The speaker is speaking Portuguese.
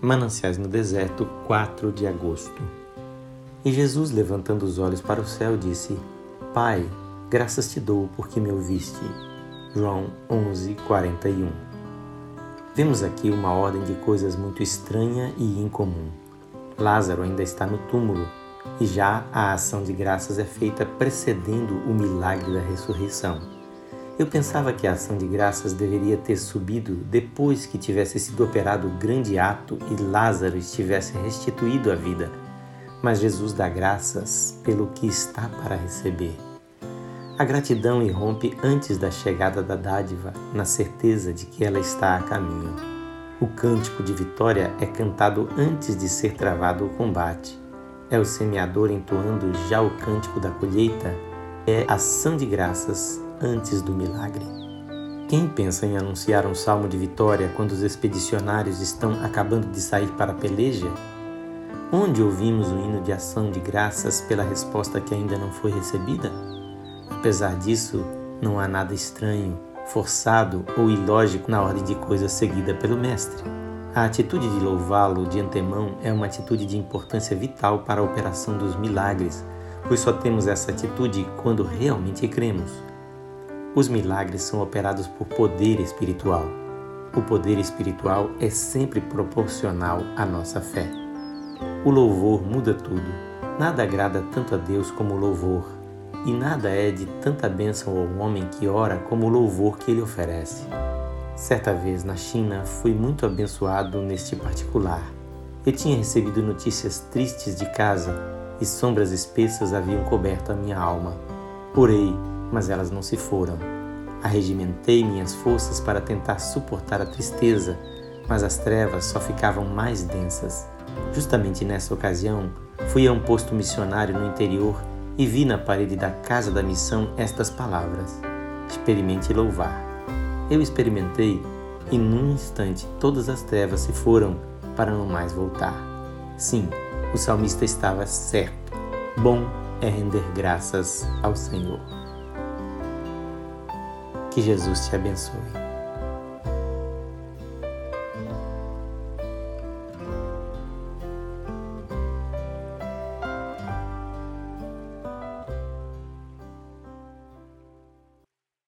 Mananciais no Deserto, 4 de agosto. E Jesus, levantando os olhos para o céu, disse: Pai, graças te dou porque me ouviste. João 11, 41. Vemos aqui uma ordem de coisas muito estranha e incomum. Lázaro ainda está no túmulo e já a ação de graças é feita precedendo o milagre da ressurreição. Eu pensava que a ação de graças deveria ter subido depois que tivesse sido operado o grande ato e Lázaro estivesse restituído à vida. Mas Jesus dá graças pelo que está para receber. A gratidão irrompe antes da chegada da dádiva, na certeza de que ela está a caminho. O cântico de vitória é cantado antes de ser travado o combate. É o semeador entoando já o cântico da colheita. É ação de graças antes do milagre. Quem pensa em anunciar um salmo de vitória quando os expedicionários estão acabando de sair para a peleja? Onde ouvimos o hino de ação de graças pela resposta que ainda não foi recebida? Apesar disso, não há nada estranho, forçado ou ilógico na ordem de coisas seguida pelo Mestre. A atitude de louvá-lo de antemão é uma atitude de importância vital para a operação dos milagres, pois só temos essa atitude quando realmente cremos. Os milagres são operados por poder espiritual. O poder espiritual é sempre proporcional à nossa fé. O louvor muda tudo. Nada agrada tanto a Deus como o louvor, e nada é de tanta bênção ao homem que ora como o louvor que ele oferece. Certa vez na China fui muito abençoado neste particular. Eu tinha recebido notícias tristes de casa e sombras espessas haviam coberto a minha alma. Orei mas elas não se foram. Arregimentei minhas forças para tentar suportar a tristeza, mas as trevas só ficavam mais densas. Justamente nessa ocasião, fui a um posto missionário no interior e vi na parede da casa da missão estas palavras: Experimente louvar. Eu experimentei e num instante todas as trevas se foram para não mais voltar. Sim, o salmista estava certo. Bom é render graças ao Senhor. Que Jesus te abençoe.